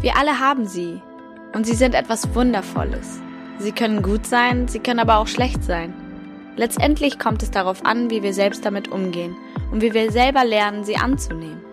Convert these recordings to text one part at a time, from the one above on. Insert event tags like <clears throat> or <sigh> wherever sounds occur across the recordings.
Wir alle haben sie. Und sie sind etwas Wundervolles. Sie können gut sein, sie können aber auch schlecht sein. Letztendlich kommt es darauf an, wie wir selbst damit umgehen und wie wir selber lernen, sie anzunehmen.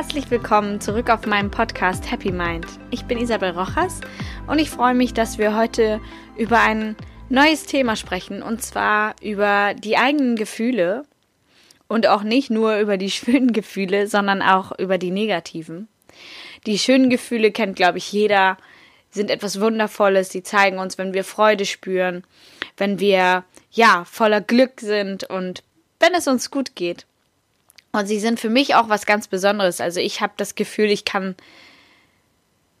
Herzlich willkommen zurück auf meinem Podcast Happy Mind. Ich bin Isabel Rochas und ich freue mich, dass wir heute über ein neues Thema sprechen und zwar über die eigenen Gefühle und auch nicht nur über die <laughs> schönen Gefühle, sondern auch über die negativen. Die schönen Gefühle kennt, glaube ich, jeder, sind etwas Wundervolles, die zeigen uns, wenn wir Freude spüren, wenn wir ja voller Glück sind und wenn es uns gut geht. Und sie sind für mich auch was ganz Besonderes. Also ich habe das Gefühl, ich kann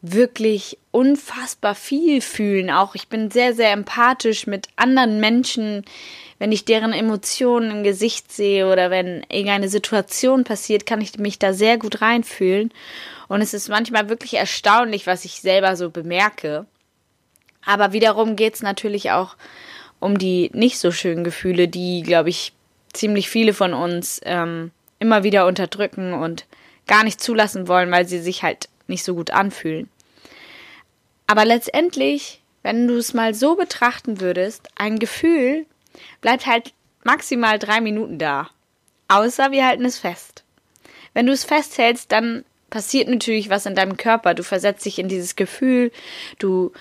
wirklich unfassbar viel fühlen. Auch ich bin sehr, sehr empathisch mit anderen Menschen, wenn ich deren Emotionen im Gesicht sehe oder wenn irgendeine Situation passiert, kann ich mich da sehr gut reinfühlen. Und es ist manchmal wirklich erstaunlich, was ich selber so bemerke. Aber wiederum geht es natürlich auch um die nicht so schönen Gefühle, die, glaube ich, ziemlich viele von uns ähm, immer wieder unterdrücken und gar nicht zulassen wollen, weil sie sich halt nicht so gut anfühlen. Aber letztendlich, wenn du es mal so betrachten würdest, ein Gefühl bleibt halt maximal drei Minuten da. Außer wir halten es fest. Wenn du es festhältst, dann passiert natürlich was in deinem Körper. Du versetzt dich in dieses Gefühl, du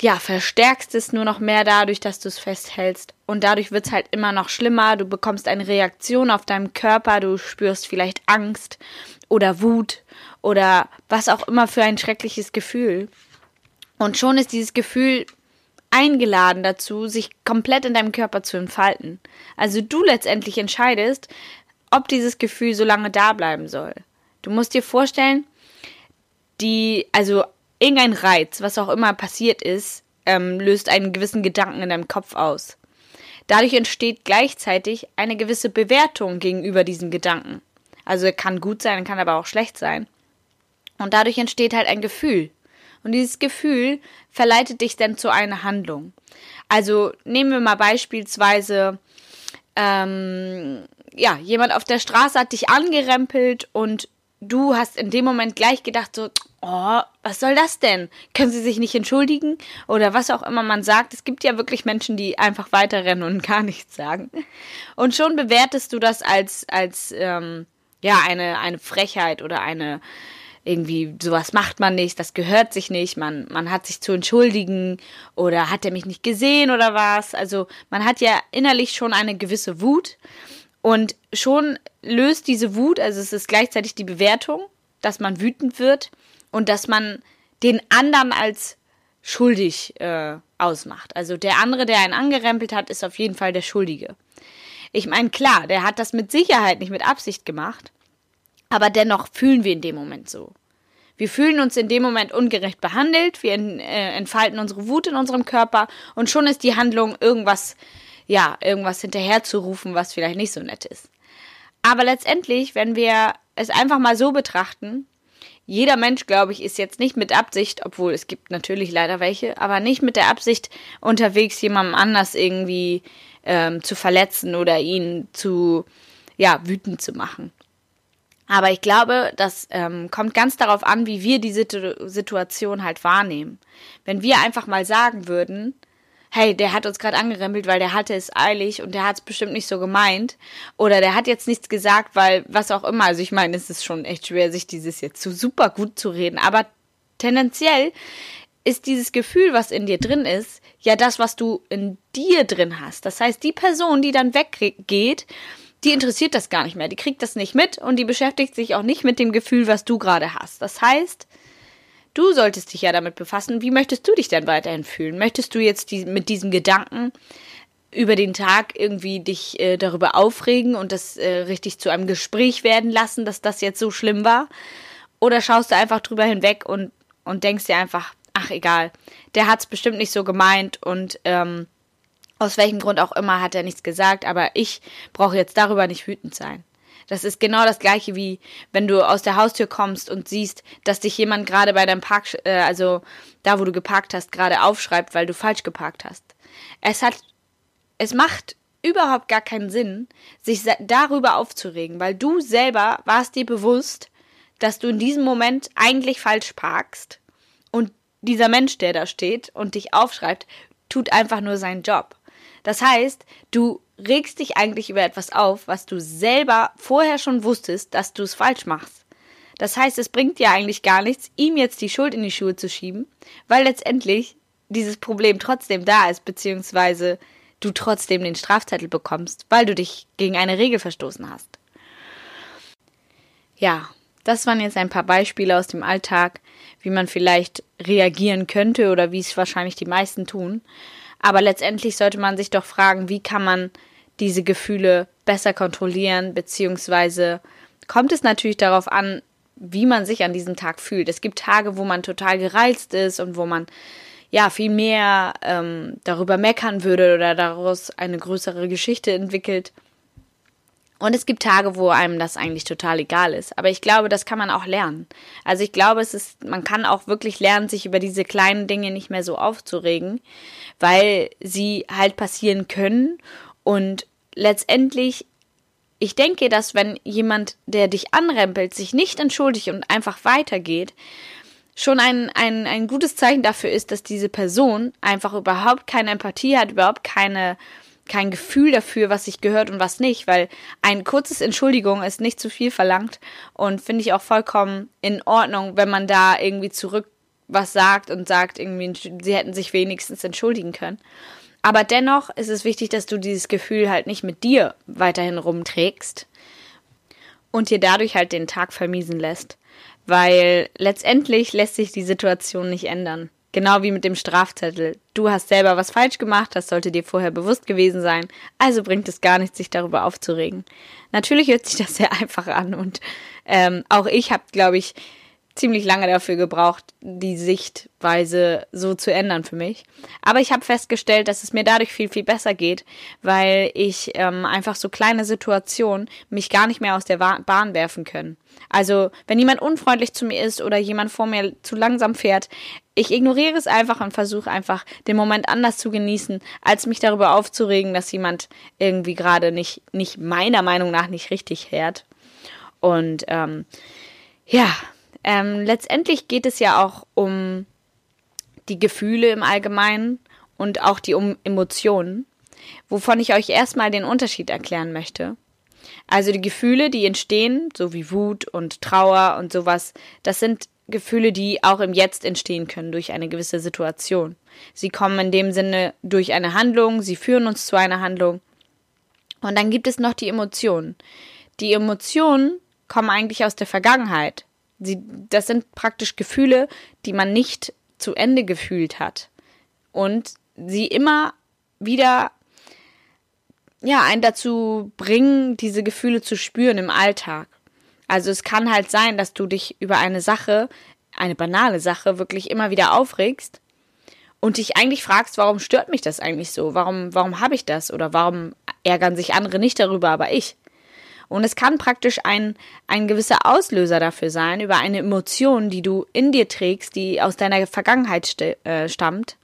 ja, verstärkst es nur noch mehr dadurch, dass du es festhältst. Und dadurch wird es halt immer noch schlimmer. Du bekommst eine Reaktion auf deinem Körper, du spürst vielleicht Angst oder Wut oder was auch immer für ein schreckliches Gefühl. Und schon ist dieses Gefühl eingeladen dazu, sich komplett in deinem Körper zu entfalten. Also du letztendlich entscheidest, ob dieses Gefühl so lange da bleiben soll. Du musst dir vorstellen, die, also irgendein Reiz, was auch immer passiert ist, ähm, löst einen gewissen Gedanken in deinem Kopf aus. Dadurch entsteht gleichzeitig eine gewisse Bewertung gegenüber diesem Gedanken. Also er kann gut sein, kann aber auch schlecht sein. Und dadurch entsteht halt ein Gefühl. Und dieses Gefühl verleitet dich dann zu einer Handlung. Also nehmen wir mal beispielsweise, ähm, ja, jemand auf der Straße hat dich angerempelt und du hast in dem Moment gleich gedacht, so, oh, was soll das denn? Können sie sich nicht entschuldigen? Oder was auch immer man sagt. Es gibt ja wirklich Menschen, die einfach weiterrennen und <laughs> gar nichts sagen. Und schon bewertest du das als, als ähm, ja, eine, eine Frechheit oder eine, irgendwie, sowas macht man nicht, das gehört sich nicht, man, man hat sich zu entschuldigen oder hat er mich nicht gesehen oder was. Also man hat ja innerlich schon eine gewisse Wut und schon löst diese Wut, also es ist gleichzeitig die Bewertung, dass man wütend wird und dass man den anderen als schuldig äh, ausmacht. Also der andere, der einen angerempelt hat, ist auf jeden Fall der Schuldige. Ich meine, klar, der hat das mit Sicherheit nicht mit Absicht gemacht, aber dennoch fühlen wir in dem Moment so. Wir fühlen uns in dem Moment ungerecht behandelt, wir äh, entfalten unsere Wut in unserem Körper und schon ist die Handlung irgendwas ja, irgendwas hinterherzurufen, was vielleicht nicht so nett ist. Aber letztendlich, wenn wir es einfach mal so betrachten, jeder Mensch, glaube ich, ist jetzt nicht mit Absicht, obwohl es gibt natürlich leider welche, aber nicht mit der Absicht unterwegs, jemandem anders irgendwie ähm, zu verletzen oder ihn zu, ja, wütend zu machen. Aber ich glaube, das ähm, kommt ganz darauf an, wie wir die Situation halt wahrnehmen. Wenn wir einfach mal sagen würden, hey, der hat uns gerade angerempelt, weil der hatte es eilig und der hat es bestimmt nicht so gemeint. Oder der hat jetzt nichts gesagt, weil was auch immer. Also ich meine, es ist schon echt schwer, sich dieses jetzt so super gut zu reden. Aber tendenziell ist dieses Gefühl, was in dir drin ist, ja das, was du in dir drin hast. Das heißt, die Person, die dann weggeht, die interessiert das gar nicht mehr. Die kriegt das nicht mit und die beschäftigt sich auch nicht mit dem Gefühl, was du gerade hast. Das heißt, Du solltest dich ja damit befassen, wie möchtest du dich denn weiterhin fühlen? Möchtest du jetzt die, mit diesem Gedanken über den Tag irgendwie dich äh, darüber aufregen und das äh, richtig zu einem Gespräch werden lassen, dass das jetzt so schlimm war? Oder schaust du einfach drüber hinweg und, und denkst dir einfach, ach egal, der hat es bestimmt nicht so gemeint und ähm, aus welchem Grund auch immer hat er nichts gesagt, aber ich brauche jetzt darüber nicht wütend sein. Das ist genau das gleiche wie wenn du aus der Haustür kommst und siehst, dass dich jemand gerade bei deinem Park, äh, also da, wo du geparkt hast, gerade aufschreibt, weil du falsch geparkt hast. Es hat, es macht überhaupt gar keinen Sinn, sich darüber aufzuregen, weil du selber warst dir bewusst, dass du in diesem Moment eigentlich falsch parkst und dieser Mensch, der da steht und dich aufschreibt, tut einfach nur seinen Job. Das heißt, du regst dich eigentlich über etwas auf, was du selber vorher schon wusstest, dass du es falsch machst. Das heißt, es bringt dir eigentlich gar nichts, ihm jetzt die Schuld in die Schuhe zu schieben, weil letztendlich dieses Problem trotzdem da ist, beziehungsweise du trotzdem den Strafzettel bekommst, weil du dich gegen eine Regel verstoßen hast. Ja, das waren jetzt ein paar Beispiele aus dem Alltag, wie man vielleicht reagieren könnte oder wie es wahrscheinlich die meisten tun. Aber letztendlich sollte man sich doch fragen, wie kann man diese Gefühle besser kontrollieren, beziehungsweise kommt es natürlich darauf an, wie man sich an diesem Tag fühlt. Es gibt Tage, wo man total gereizt ist und wo man ja viel mehr ähm, darüber meckern würde oder daraus eine größere Geschichte entwickelt. Und es gibt Tage, wo einem das eigentlich total egal ist. Aber ich glaube, das kann man auch lernen. Also ich glaube, es ist, man kann auch wirklich lernen, sich über diese kleinen Dinge nicht mehr so aufzuregen, weil sie halt passieren können. Und letztendlich, ich denke, dass wenn jemand, der dich anrempelt, sich nicht entschuldigt und einfach weitergeht, schon ein, ein, ein gutes Zeichen dafür ist, dass diese Person einfach überhaupt keine Empathie hat, überhaupt keine kein Gefühl dafür, was sich gehört und was nicht, weil ein kurzes Entschuldigung ist nicht zu viel verlangt und finde ich auch vollkommen in Ordnung, wenn man da irgendwie zurück was sagt und sagt irgendwie, sie hätten sich wenigstens entschuldigen können. Aber dennoch ist es wichtig, dass du dieses Gefühl halt nicht mit dir weiterhin rumträgst und dir dadurch halt den Tag vermiesen lässt, weil letztendlich lässt sich die Situation nicht ändern. Genau wie mit dem Strafzettel. Du hast selber was falsch gemacht, das sollte dir vorher bewusst gewesen sein, also bringt es gar nichts, sich darüber aufzuregen. Natürlich hört sich das <laughs> sehr einfach an und ähm, auch ich habe, glaube ich, ziemlich lange dafür gebraucht, die Sichtweise so zu ändern für mich. Aber ich habe festgestellt, dass es mir dadurch viel, viel besser geht, weil ich ähm, einfach so kleine Situationen mich gar nicht mehr aus der Bahn werfen können. Also, wenn jemand unfreundlich zu mir ist oder jemand vor mir zu langsam fährt, ich ignoriere es einfach und versuche einfach den Moment anders zu genießen, als mich darüber aufzuregen, dass jemand irgendwie gerade nicht, nicht meiner Meinung nach nicht richtig fährt. Und ähm, ja, ähm, letztendlich geht es ja auch um die Gefühle im Allgemeinen und auch die um Emotionen, wovon ich euch erstmal den Unterschied erklären möchte. Also die Gefühle, die entstehen, so wie Wut und Trauer und sowas, das sind Gefühle, die auch im Jetzt entstehen können durch eine gewisse Situation. Sie kommen in dem Sinne durch eine Handlung, sie führen uns zu einer Handlung. Und dann gibt es noch die Emotionen. Die Emotionen kommen eigentlich aus der Vergangenheit. Sie, das sind praktisch Gefühle, die man nicht zu Ende gefühlt hat. Und sie immer wieder ja, einen dazu bringen, diese Gefühle zu spüren im Alltag. Also es kann halt sein, dass du dich über eine Sache, eine banale Sache, wirklich immer wieder aufregst und dich eigentlich fragst, warum stört mich das eigentlich so? Warum, warum habe ich das? Oder warum ärgern sich andere nicht darüber, aber ich? Und es kann praktisch ein, ein gewisser Auslöser dafür sein, über eine Emotion, die du in dir trägst, die aus deiner Vergangenheit äh, stammt,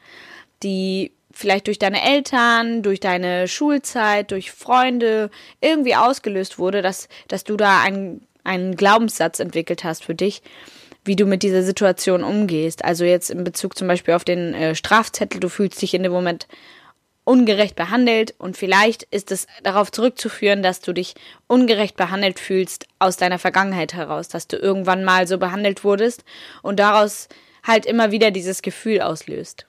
die vielleicht durch deine Eltern, durch deine Schulzeit, durch Freunde irgendwie ausgelöst wurde, dass, dass du da einen, einen Glaubenssatz entwickelt hast für dich, wie du mit dieser Situation umgehst. Also jetzt in Bezug zum Beispiel auf den äh, Strafzettel, du fühlst dich in dem Moment ungerecht behandelt und vielleicht ist es darauf zurückzuführen, dass du dich ungerecht behandelt fühlst aus deiner Vergangenheit heraus, dass du irgendwann mal so behandelt wurdest und daraus halt immer wieder dieses Gefühl auslöst.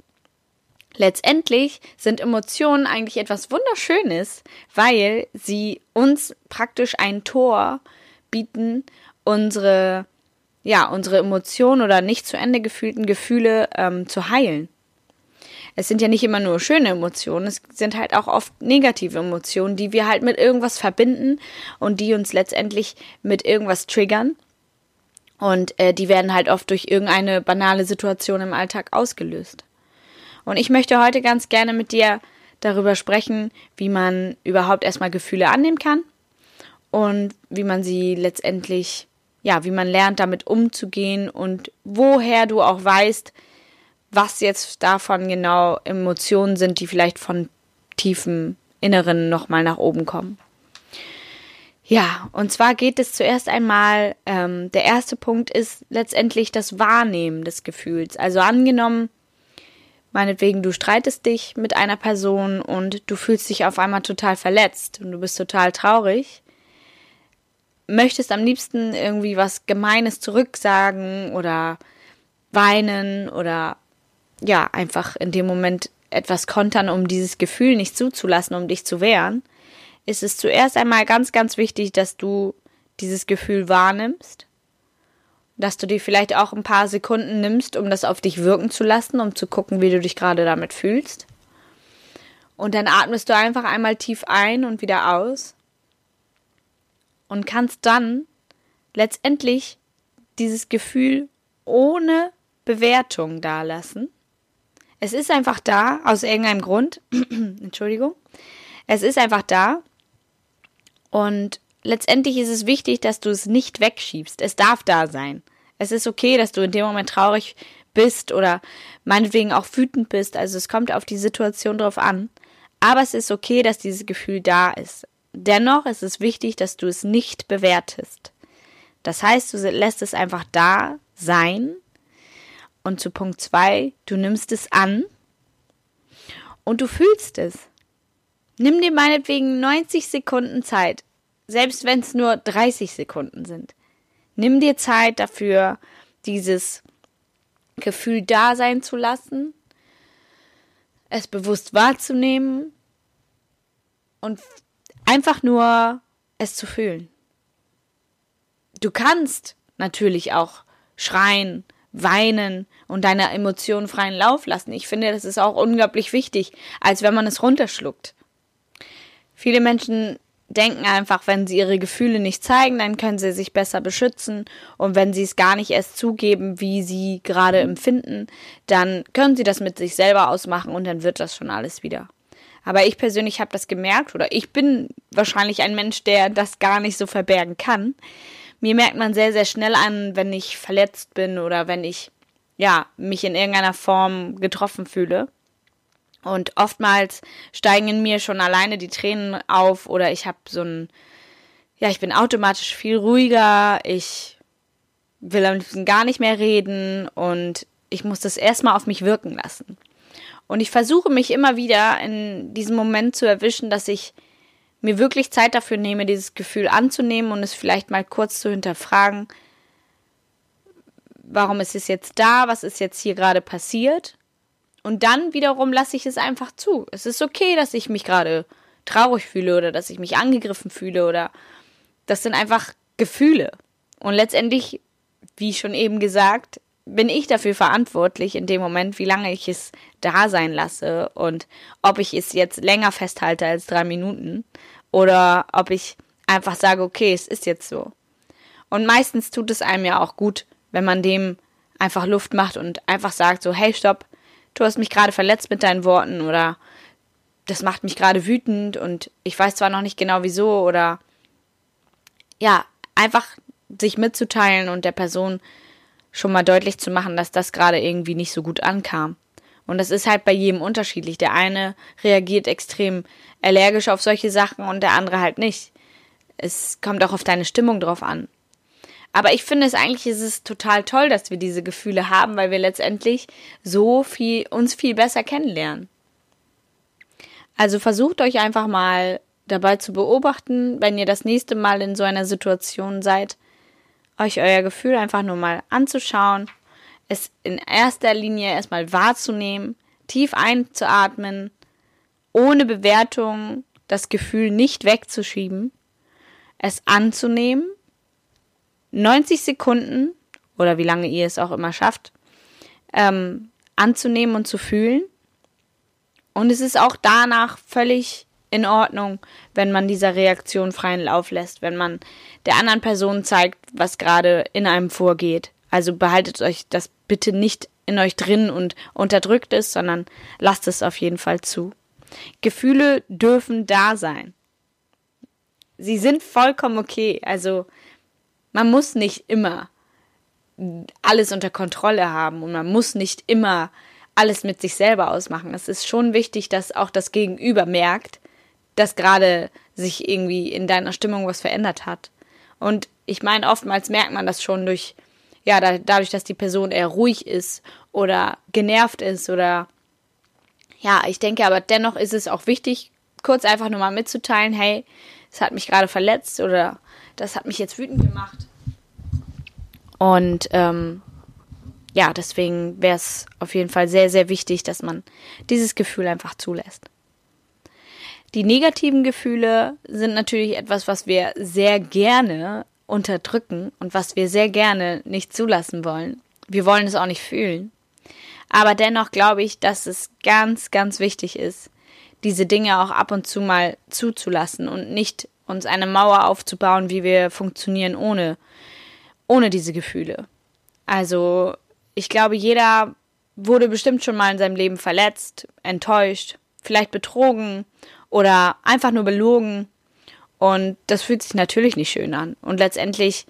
Letztendlich sind Emotionen eigentlich etwas Wunderschönes, weil sie uns praktisch ein Tor bieten, unsere ja, unsere Emotionen oder nicht zu Ende gefühlten Gefühle ähm, zu heilen es sind ja nicht immer nur schöne Emotionen, es sind halt auch oft negative Emotionen, die wir halt mit irgendwas verbinden und die uns letztendlich mit irgendwas triggern. Und äh, die werden halt oft durch irgendeine banale Situation im Alltag ausgelöst. Und ich möchte heute ganz gerne mit dir darüber sprechen, wie man überhaupt erstmal Gefühle annehmen kann und wie man sie letztendlich, ja, wie man lernt, damit umzugehen und woher du auch weißt, was jetzt davon genau Emotionen sind, die vielleicht von tiefem Inneren nochmal nach oben kommen. Ja, und zwar geht es zuerst einmal, ähm, der erste Punkt ist letztendlich das Wahrnehmen des Gefühls. Also angenommen, meinetwegen, du streitest dich mit einer Person und du fühlst dich auf einmal total verletzt und du bist total traurig, möchtest am liebsten irgendwie was Gemeines zurücksagen oder weinen oder ja, einfach in dem Moment etwas kontern, um dieses Gefühl nicht zuzulassen, um dich zu wehren ist es zuerst einmal ganz, ganz wichtig, dass du dieses Gefühl wahrnimmst, dass du dir vielleicht auch ein paar Sekunden nimmst, um das auf dich wirken zu lassen, um zu gucken, wie du dich gerade damit fühlst. Und dann atmest du einfach einmal tief ein und wieder aus und kannst dann letztendlich dieses Gefühl ohne Bewertung dalassen. Es ist einfach da, aus irgendeinem Grund. <clears throat> Entschuldigung. Es ist einfach da und letztendlich ist es wichtig, dass du es nicht wegschiebst. Es darf da sein. Es ist okay, dass du in dem Moment traurig bist oder meinetwegen auch wütend bist. Also es kommt auf die Situation drauf an. Aber es ist okay, dass dieses Gefühl da ist. Dennoch ist es wichtig, dass du es nicht bewertest. Das heißt, du lässt es einfach da sein. Und zu Punkt zwei, du nimmst es an und du fühlst es. Nimm dir meinetwegen 90 Sekunden Zeit, selbst wenn es nur 30 Sekunden sind. Nimm dir Zeit dafür, dieses Gefühl da sein zu lassen, es bewusst wahrzunehmen und einfach nur es zu fühlen. Du kannst natürlich auch schreien, weinen und deine Emotionen freien Lauf lassen. Ich finde, das ist auch unglaublich wichtig, als wenn man es runterschluckt. Viele Menschen denken einfach, wenn sie ihre Gefühle nicht zeigen, dann können sie sich besser beschützen. Und wenn sie es gar nicht erst zugeben, wie sie gerade empfinden, dann können sie das mit sich selber ausmachen und dann wird das schon alles wieder. Aber ich persönlich habe das gemerkt oder ich bin wahrscheinlich ein Mensch, der das gar nicht so verbergen kann. Mir merkt man sehr, sehr schnell an, wenn ich verletzt bin oder wenn ich ja mich in irgendeiner Form getroffen fühle. Und oftmals steigen in mir schon alleine die Tränen auf oder ich habe so ein, ja, ich bin automatisch viel ruhiger, ich will am liebsten gar nicht mehr reden und ich muss das erstmal auf mich wirken lassen. Und ich versuche mich immer wieder in diesem Moment zu erwischen, dass ich mir wirklich Zeit dafür nehme, dieses Gefühl anzunehmen und es vielleicht mal kurz zu hinterfragen, warum ist es jetzt da, was ist jetzt hier gerade passiert und dann wiederum lasse ich es einfach zu. Es ist okay, dass ich mich gerade traurig fühle oder dass ich mich angegriffen fühle oder das sind einfach Gefühle. Und letztendlich, wie schon eben gesagt, bin ich dafür verantwortlich in dem Moment, wie lange ich es da sein lasse und ob ich es jetzt länger festhalte als drei Minuten oder ob ich einfach sage, okay, es ist jetzt so. Und meistens tut es einem ja auch gut, wenn man dem einfach Luft macht und einfach sagt so, hey, stopp, du hast mich gerade verletzt mit deinen Worten oder das macht mich gerade wütend und ich weiß zwar noch nicht genau wieso oder ja, einfach sich mitzuteilen und der Person schon mal deutlich zu machen, dass das gerade irgendwie nicht so gut ankam. Und das ist halt bei jedem unterschiedlich. Der eine reagiert extrem allergisch auf solche Sachen und der andere halt nicht. Es kommt auch auf deine Stimmung drauf an. Aber ich finde es eigentlich ist es total toll, dass wir diese Gefühle haben, weil wir letztendlich so viel, uns viel besser kennenlernen. Also versucht euch einfach mal dabei zu beobachten, wenn ihr das nächste Mal in so einer Situation seid, euch euer Gefühl einfach nur mal anzuschauen, es in erster Linie erstmal wahrzunehmen, tief einzuatmen, ohne Bewertung das Gefühl nicht wegzuschieben, es anzunehmen 90 Sekunden oder wie lange ihr es auch immer schafft, ähm, anzunehmen und zu fühlen. Und es ist auch danach völlig in Ordnung, wenn man dieser Reaktion freien Lauf lässt, wenn man der anderen Person zeigt, was gerade in einem vorgeht. Also behaltet euch das bitte nicht in euch drin und unterdrückt es, sondern lasst es auf jeden Fall zu. Gefühle dürfen da sein. sie sind vollkommen okay. Also man muss nicht immer alles unter Kontrolle haben und man muss nicht immer alles mit sich selber ausmachen. Es ist schon wichtig, dass auch das Gegenüber merkt, dass gerade sich irgendwie in deiner Stimmung was verändert hat. Und ich meine, oftmals merkt man das schon durch, ja, da, dadurch, dass die Person eher ruhig ist oder genervt ist oder ja, ich denke aber dennoch ist es auch wichtig, kurz einfach nur mal mitzuteilen, hey, es hat mich gerade verletzt oder das hat mich jetzt wütend gemacht. Und ähm, ja, deswegen wäre es auf jeden Fall sehr, sehr wichtig, dass man dieses Gefühl einfach zulässt. Die negativen Gefühle sind natürlich etwas, was wir sehr gerne unterdrücken und was wir sehr gerne nicht zulassen wollen. Wir wollen es auch nicht fühlen. Aber dennoch glaube ich, dass es ganz, ganz wichtig ist, diese Dinge auch ab und zu mal zuzulassen und nicht uns eine Mauer aufzubauen, wie wir funktionieren ohne, ohne diese Gefühle. Also, ich glaube, jeder wurde bestimmt schon mal in seinem Leben verletzt, enttäuscht, vielleicht betrogen oder einfach nur belogen. Und das fühlt sich natürlich nicht schön an. Und letztendlich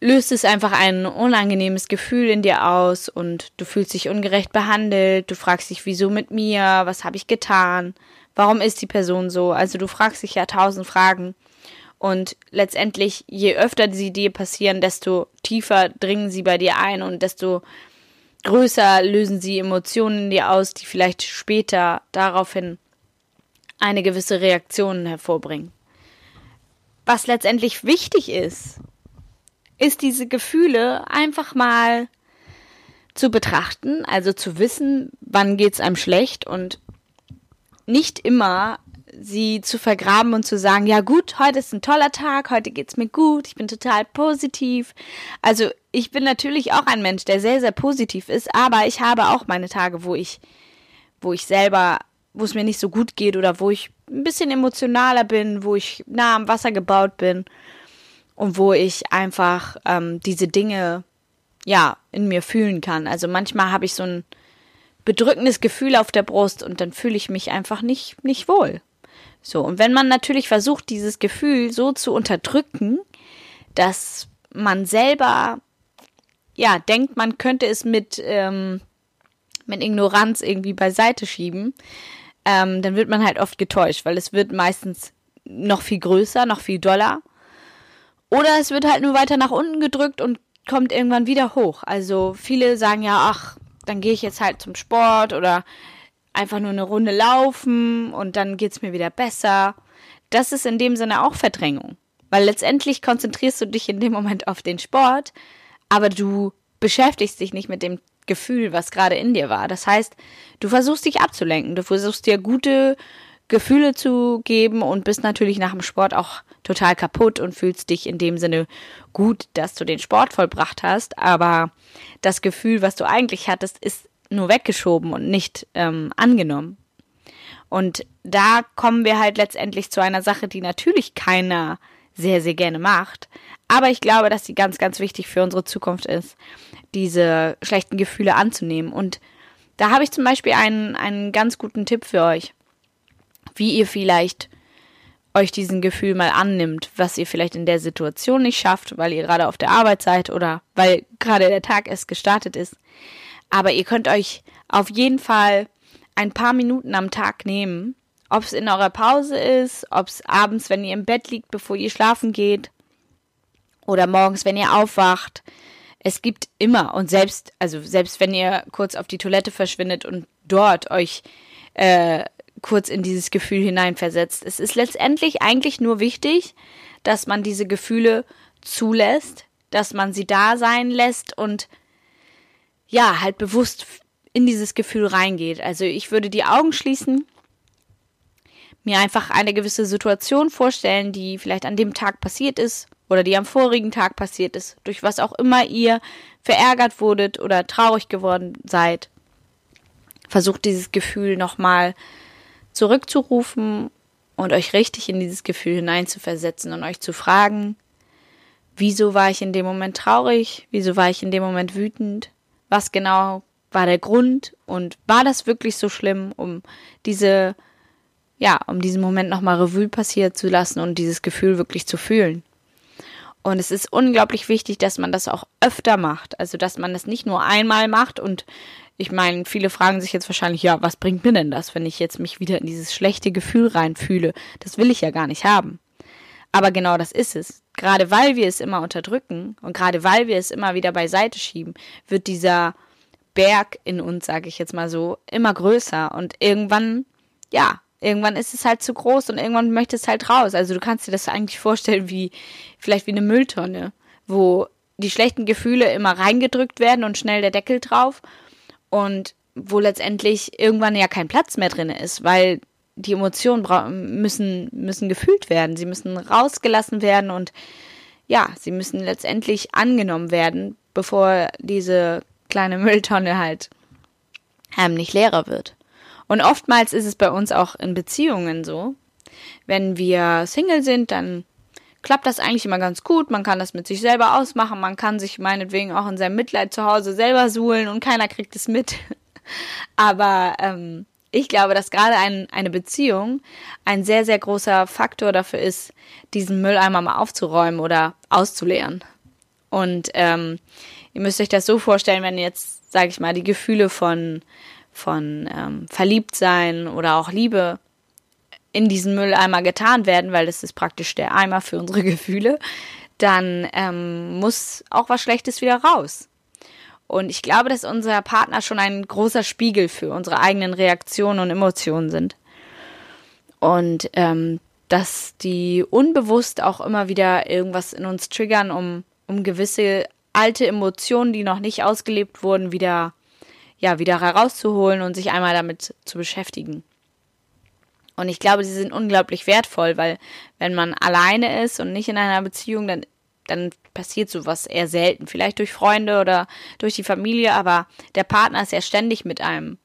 löst es einfach ein unangenehmes Gefühl in dir aus und du fühlst dich ungerecht behandelt, du fragst dich, wieso mit mir, was habe ich getan, warum ist die Person so? Also du fragst dich ja tausend Fragen und letztendlich, je öfter sie dir passieren, desto tiefer dringen sie bei dir ein und desto größer lösen sie Emotionen in dir aus, die vielleicht später daraufhin eine gewisse Reaktion hervorbringen. Was letztendlich wichtig ist, ist diese Gefühle einfach mal zu betrachten, also zu wissen, wann geht's einem schlecht und nicht immer sie zu vergraben und zu sagen, ja gut, heute ist ein toller Tag, heute geht's mir gut, ich bin total positiv. Also, ich bin natürlich auch ein Mensch, der sehr sehr positiv ist, aber ich habe auch meine Tage, wo ich wo ich selber, wo es mir nicht so gut geht oder wo ich ein bisschen emotionaler bin, wo ich nah am Wasser gebaut bin und wo ich einfach ähm, diese Dinge ja in mir fühlen kann. Also manchmal habe ich so ein bedrückendes Gefühl auf der Brust und dann fühle ich mich einfach nicht nicht wohl. So und wenn man natürlich versucht, dieses Gefühl so zu unterdrücken, dass man selber ja denkt, man könnte es mit ähm, mit Ignoranz irgendwie beiseite schieben, ähm, dann wird man halt oft getäuscht, weil es wird meistens noch viel größer, noch viel doller oder es wird halt nur weiter nach unten gedrückt und kommt irgendwann wieder hoch. Also viele sagen ja, ach, dann gehe ich jetzt halt zum Sport oder einfach nur eine Runde laufen und dann geht's mir wieder besser. Das ist in dem Sinne auch Verdrängung. Weil letztendlich konzentrierst du dich in dem Moment auf den Sport, aber du beschäftigst dich nicht mit dem Gefühl, was gerade in dir war. Das heißt, du versuchst dich abzulenken. Du versuchst dir gute Gefühle zu geben und bist natürlich nach dem Sport auch total kaputt und fühlst dich in dem Sinne gut, dass du den Sport vollbracht hast. Aber das Gefühl, was du eigentlich hattest, ist nur weggeschoben und nicht ähm, angenommen. Und da kommen wir halt letztendlich zu einer Sache, die natürlich keiner sehr, sehr gerne macht. Aber ich glaube, dass sie ganz, ganz wichtig für unsere Zukunft ist, diese schlechten Gefühle anzunehmen. Und da habe ich zum Beispiel einen, einen ganz guten Tipp für euch wie ihr vielleicht euch diesen Gefühl mal annimmt, was ihr vielleicht in der Situation nicht schafft, weil ihr gerade auf der Arbeit seid oder weil gerade der Tag erst gestartet ist. Aber ihr könnt euch auf jeden Fall ein paar Minuten am Tag nehmen, ob es in eurer Pause ist, ob es abends, wenn ihr im Bett liegt, bevor ihr schlafen geht oder morgens, wenn ihr aufwacht. Es gibt immer und selbst, also selbst wenn ihr kurz auf die Toilette verschwindet und dort euch äh, kurz in dieses Gefühl hineinversetzt. Es ist letztendlich eigentlich nur wichtig, dass man diese Gefühle zulässt, dass man sie da sein lässt und ja, halt bewusst in dieses Gefühl reingeht. Also ich würde die Augen schließen, mir einfach eine gewisse Situation vorstellen, die vielleicht an dem Tag passiert ist oder die am vorigen Tag passiert ist, durch was auch immer ihr verärgert wurdet oder traurig geworden seid. Versucht dieses Gefühl nochmal zurückzurufen und euch richtig in dieses Gefühl hineinzuversetzen und euch zu fragen, wieso war ich in dem Moment traurig, wieso war ich in dem Moment wütend, was genau war der Grund? Und war das wirklich so schlimm, um diese ja, um diesen Moment nochmal Revue passieren zu lassen und dieses Gefühl wirklich zu fühlen. Und es ist unglaublich wichtig, dass man das auch öfter macht. Also, dass man das nicht nur einmal macht und ich meine, viele fragen sich jetzt wahrscheinlich, ja, was bringt mir denn das, wenn ich jetzt mich wieder in dieses schlechte Gefühl reinfühle? Das will ich ja gar nicht haben. Aber genau das ist es. Gerade weil wir es immer unterdrücken und gerade weil wir es immer wieder beiseite schieben, wird dieser Berg in uns, sage ich jetzt mal so, immer größer und irgendwann, ja, irgendwann ist es halt zu groß und irgendwann möchte es halt raus. Also du kannst dir das eigentlich vorstellen wie vielleicht wie eine Mülltonne, wo die schlechten Gefühle immer reingedrückt werden und schnell der Deckel drauf und wo letztendlich irgendwann ja kein Platz mehr drin ist, weil die Emotionen müssen, müssen gefühlt werden, sie müssen rausgelassen werden und ja, sie müssen letztendlich angenommen werden, bevor diese kleine Mülltonne halt ähm, nicht leerer wird. Und oftmals ist es bei uns auch in Beziehungen so, wenn wir Single sind, dann klappt das eigentlich immer ganz gut. Man kann das mit sich selber ausmachen. Man kann sich meinetwegen auch in seinem Mitleid zu Hause selber suhlen und keiner kriegt es mit. <laughs> Aber ähm, ich glaube, dass gerade ein, eine Beziehung ein sehr, sehr großer Faktor dafür ist, diesen Mülleimer mal aufzuräumen oder auszuleeren. Und ähm, ihr müsst euch das so vorstellen, wenn jetzt, sage ich mal, die Gefühle von, von ähm, Verliebtsein oder auch Liebe in diesen Mülleimer getan werden, weil das ist praktisch der Eimer für unsere <laughs> Gefühle, dann ähm, muss auch was Schlechtes wieder raus. Und ich glaube, dass unser Partner schon ein großer Spiegel für unsere eigenen Reaktionen und Emotionen sind. Und ähm, dass die unbewusst auch immer wieder irgendwas in uns triggern, um, um gewisse alte Emotionen, die noch nicht ausgelebt wurden, wieder, ja, wieder herauszuholen und sich einmal damit zu beschäftigen. Und ich glaube, sie sind unglaublich wertvoll, weil wenn man alleine ist und nicht in einer Beziehung, dann dann passiert sowas eher selten. Vielleicht durch Freunde oder durch die Familie, aber der Partner ist ja ständig mit einem.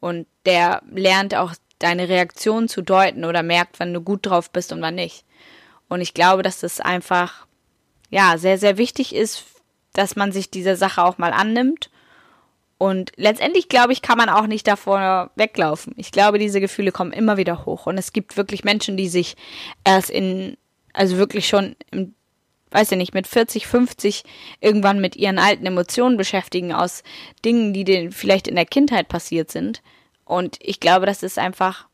Und der lernt auch deine Reaktion zu deuten oder merkt, wann du gut drauf bist und wann nicht. Und ich glaube, dass das einfach, ja, sehr, sehr wichtig ist, dass man sich dieser Sache auch mal annimmt. Und letztendlich, glaube ich, kann man auch nicht davor weglaufen. Ich glaube, diese Gefühle kommen immer wieder hoch. Und es gibt wirklich Menschen, die sich erst in, also wirklich schon im weiß ich nicht, mit 40, 50 irgendwann mit ihren alten Emotionen beschäftigen aus Dingen, die denen vielleicht in der Kindheit passiert sind. Und ich glaube, das ist einfach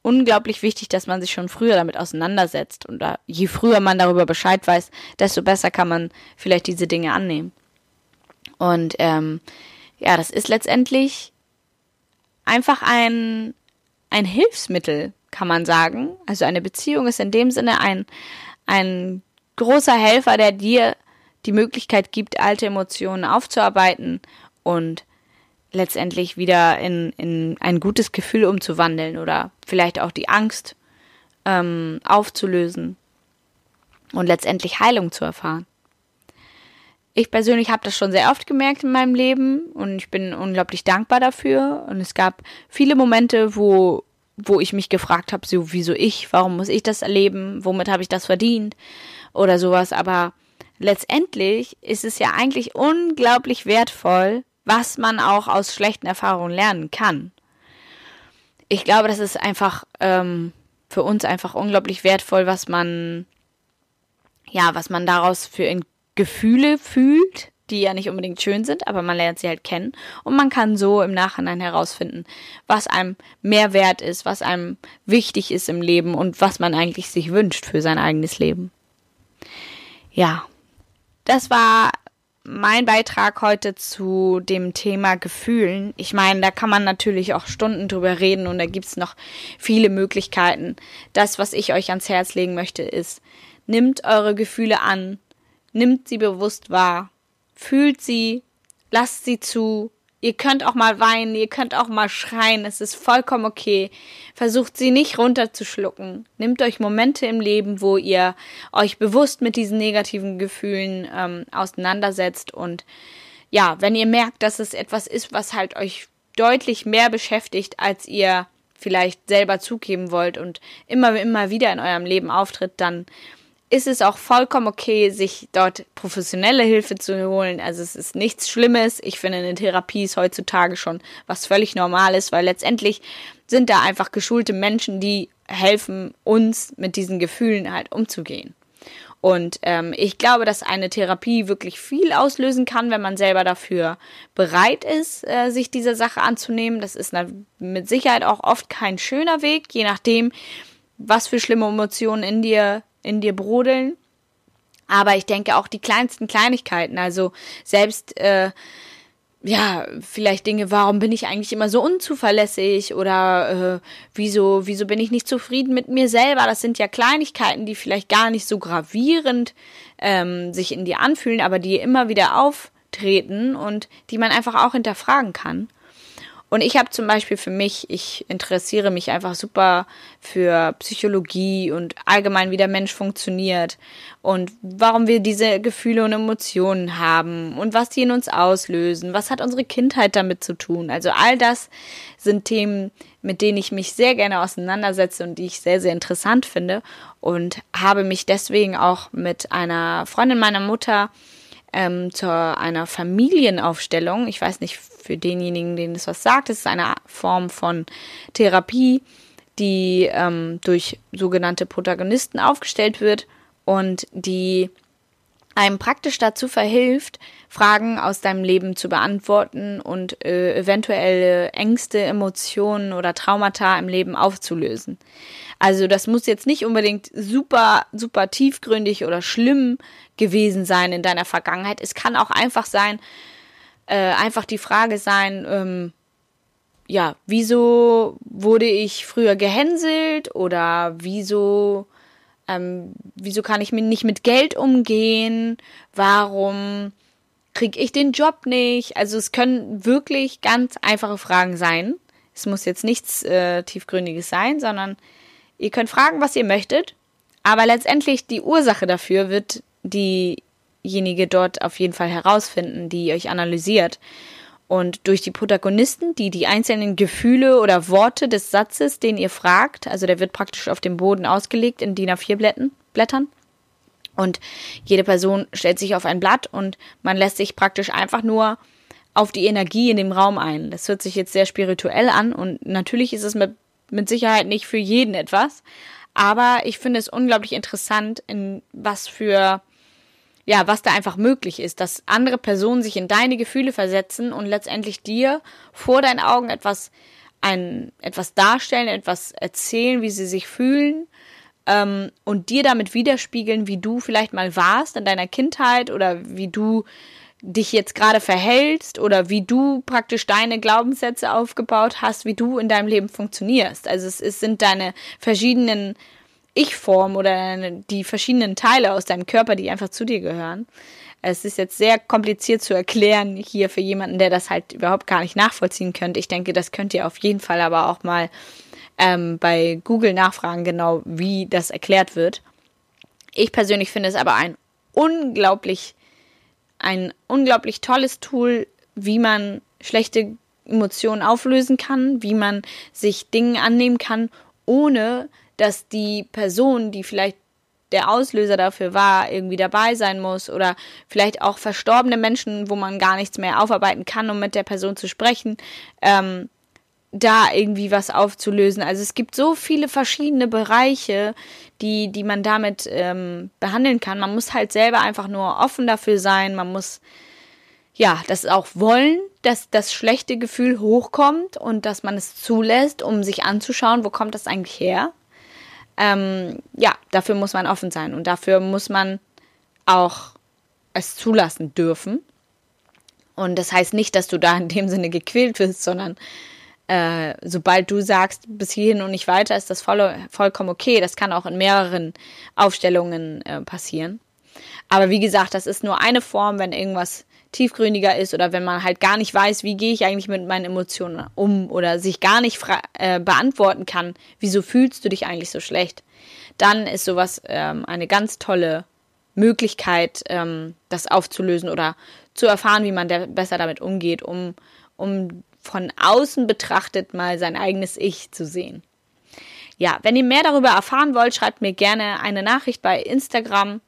unglaublich wichtig, dass man sich schon früher damit auseinandersetzt. Und da, je früher man darüber Bescheid weiß, desto besser kann man vielleicht diese Dinge annehmen. Und ähm, ja, das ist letztendlich einfach ein, ein Hilfsmittel, kann man sagen. Also eine Beziehung ist in dem Sinne ein, ein großer Helfer, der dir die Möglichkeit gibt, alte Emotionen aufzuarbeiten und letztendlich wieder in, in ein gutes Gefühl umzuwandeln oder vielleicht auch die Angst ähm, aufzulösen und letztendlich Heilung zu erfahren. Ich persönlich habe das schon sehr oft gemerkt in meinem Leben und ich bin unglaublich dankbar dafür. Und es gab viele Momente, wo, wo ich mich gefragt habe, so, wieso ich, warum muss ich das erleben, womit habe ich das verdient? oder sowas, aber letztendlich ist es ja eigentlich unglaublich wertvoll, was man auch aus schlechten Erfahrungen lernen kann. Ich glaube, das ist einfach ähm, für uns einfach unglaublich wertvoll, was man ja, was man daraus für Gefühle fühlt, die ja nicht unbedingt schön sind, aber man lernt sie halt kennen und man kann so im Nachhinein herausfinden, was einem mehr wert ist, was einem wichtig ist im Leben und was man eigentlich sich wünscht für sein eigenes Leben ja, das war mein Beitrag heute zu dem Thema Gefühlen. Ich meine, da kann man natürlich auch Stunden drüber reden und da gibt's noch viele Möglichkeiten. Das, was ich euch ans Herz legen möchte, ist, nimmt eure Gefühle an, nimmt sie bewusst wahr, fühlt sie, lasst sie zu, Ihr könnt auch mal weinen, ihr könnt auch mal schreien, es ist vollkommen okay. Versucht sie nicht runterzuschlucken. Nehmt euch Momente im Leben, wo ihr euch bewusst mit diesen negativen Gefühlen ähm, auseinandersetzt und ja, wenn ihr merkt, dass es etwas ist, was halt euch deutlich mehr beschäftigt, als ihr vielleicht selber zugeben wollt und immer, immer wieder in eurem Leben auftritt, dann ist es auch vollkommen okay, sich dort professionelle Hilfe zu holen. Also es ist nichts Schlimmes. Ich finde, eine Therapie ist heutzutage schon was völlig Normales, weil letztendlich sind da einfach geschulte Menschen, die helfen uns mit diesen Gefühlen halt umzugehen. Und ähm, ich glaube, dass eine Therapie wirklich viel auslösen kann, wenn man selber dafür bereit ist, äh, sich dieser Sache anzunehmen. Das ist mit Sicherheit auch oft kein schöner Weg, je nachdem, was für schlimme Emotionen in dir, in dir brodeln. Aber ich denke auch die kleinsten Kleinigkeiten, also selbst äh, ja, vielleicht Dinge, warum bin ich eigentlich immer so unzuverlässig oder äh, wieso, wieso bin ich nicht zufrieden mit mir selber? Das sind ja Kleinigkeiten, die vielleicht gar nicht so gravierend ähm, sich in dir anfühlen, aber die immer wieder auftreten und die man einfach auch hinterfragen kann. Und ich habe zum Beispiel für mich, ich interessiere mich einfach super für Psychologie und allgemein, wie der Mensch funktioniert und warum wir diese Gefühle und Emotionen haben und was die in uns auslösen. Was hat unsere Kindheit damit zu tun? Also all das sind Themen, mit denen ich mich sehr gerne auseinandersetze und die ich sehr, sehr interessant finde und habe mich deswegen auch mit einer Freundin meiner Mutter ähm, zu einer Familienaufstellung. Ich weiß nicht, für denjenigen, denen es was sagt, es ist eine Form von Therapie, die ähm, durch sogenannte Protagonisten aufgestellt wird und die einem praktisch dazu verhilft, Fragen aus deinem Leben zu beantworten und äh, eventuelle Ängste, Emotionen oder Traumata im Leben aufzulösen. Also das muss jetzt nicht unbedingt super, super tiefgründig oder schlimm gewesen sein in deiner Vergangenheit. Es kann auch einfach sein, äh, einfach die Frage sein, ähm, ja, wieso wurde ich früher gehänselt oder wieso, ähm, wieso kann ich mir nicht mit Geld umgehen? Warum kriege ich den Job nicht? Also es können wirklich ganz einfache Fragen sein. Es muss jetzt nichts äh, tiefgründiges sein, sondern ihr könnt fragen, was ihr möchtet. Aber letztendlich die Ursache dafür wird diejenige dort auf jeden Fall herausfinden, die euch analysiert. Und durch die Protagonisten, die die einzelnen Gefühle oder Worte des Satzes, den ihr fragt, also der wird praktisch auf dem Boden ausgelegt in DIN A4 Blättern. Und jede Person stellt sich auf ein Blatt und man lässt sich praktisch einfach nur auf die Energie in dem Raum ein. Das hört sich jetzt sehr spirituell an und natürlich ist es mit, mit Sicherheit nicht für jeden etwas. Aber ich finde es unglaublich interessant, in was für ja, was da einfach möglich ist, dass andere Personen sich in deine Gefühle versetzen und letztendlich dir vor deinen Augen etwas, ein, etwas darstellen, etwas erzählen, wie sie sich fühlen ähm, und dir damit widerspiegeln, wie du vielleicht mal warst in deiner Kindheit oder wie du dich jetzt gerade verhältst oder wie du praktisch deine Glaubenssätze aufgebaut hast, wie du in deinem Leben funktionierst. Also es, es sind deine verschiedenen ich-Form oder die verschiedenen Teile aus deinem Körper, die einfach zu dir gehören. Es ist jetzt sehr kompliziert zu erklären hier für jemanden, der das halt überhaupt gar nicht nachvollziehen könnte. Ich denke, das könnt ihr auf jeden Fall aber auch mal ähm, bei Google nachfragen, genau wie das erklärt wird. Ich persönlich finde es aber ein unglaublich, ein unglaublich tolles Tool, wie man schlechte Emotionen auflösen kann, wie man sich Dingen annehmen kann, ohne dass die Person, die vielleicht der Auslöser dafür war, irgendwie dabei sein muss oder vielleicht auch verstorbene Menschen, wo man gar nichts mehr aufarbeiten kann, um mit der Person zu sprechen, ähm, da irgendwie was aufzulösen. Also es gibt so viele verschiedene Bereiche, die, die man damit ähm, behandeln kann. Man muss halt selber einfach nur offen dafür sein. Man muss ja das auch wollen, dass das schlechte Gefühl hochkommt und dass man es zulässt, um sich anzuschauen, wo kommt das eigentlich her ähm, ja, dafür muss man offen sein und dafür muss man auch es zulassen dürfen. Und das heißt nicht, dass du da in dem Sinne gequält wirst, sondern äh, sobald du sagst, bis hierhin und nicht weiter, ist das voll, vollkommen okay. Das kann auch in mehreren Aufstellungen äh, passieren. Aber wie gesagt, das ist nur eine Form, wenn irgendwas tiefgründiger ist oder wenn man halt gar nicht weiß, wie gehe ich eigentlich mit meinen Emotionen um oder sich gar nicht äh, beantworten kann, wieso fühlst du dich eigentlich so schlecht, dann ist sowas ähm, eine ganz tolle Möglichkeit, ähm, das aufzulösen oder zu erfahren, wie man der besser damit umgeht, um, um von außen betrachtet mal sein eigenes Ich zu sehen. ja, wenn ihr mehr darüber erfahren wollt, schreibt mir gerne eine Nachricht bei Instagram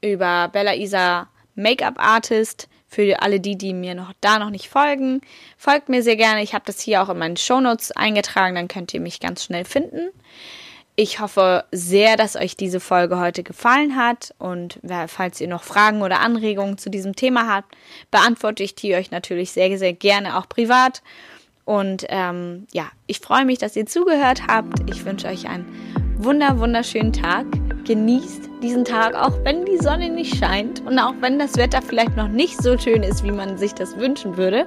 über Bella Isa Make-up Artist. Für alle die, die mir noch da noch nicht folgen, folgt mir sehr gerne. Ich habe das hier auch in meinen Shownotes eingetragen, dann könnt ihr mich ganz schnell finden. Ich hoffe sehr, dass euch diese Folge heute gefallen hat und falls ihr noch Fragen oder Anregungen zu diesem Thema habt, beantworte ich die euch natürlich sehr, sehr gerne auch privat. Und ähm, ja, ich freue mich, dass ihr zugehört habt. Ich wünsche euch einen wunder, wunderschönen Tag. Genießt diesen Tag, auch wenn die Sonne nicht scheint und auch wenn das Wetter vielleicht noch nicht so schön ist, wie man sich das wünschen würde.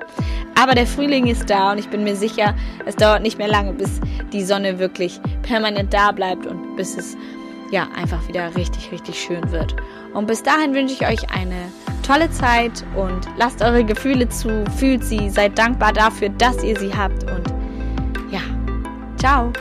Aber der Frühling ist da und ich bin mir sicher, es dauert nicht mehr lange, bis die Sonne wirklich permanent da bleibt und bis es ja einfach wieder richtig, richtig schön wird. Und bis dahin wünsche ich euch eine tolle Zeit und lasst eure Gefühle zu, fühlt sie, seid dankbar dafür, dass ihr sie habt und ja, ciao.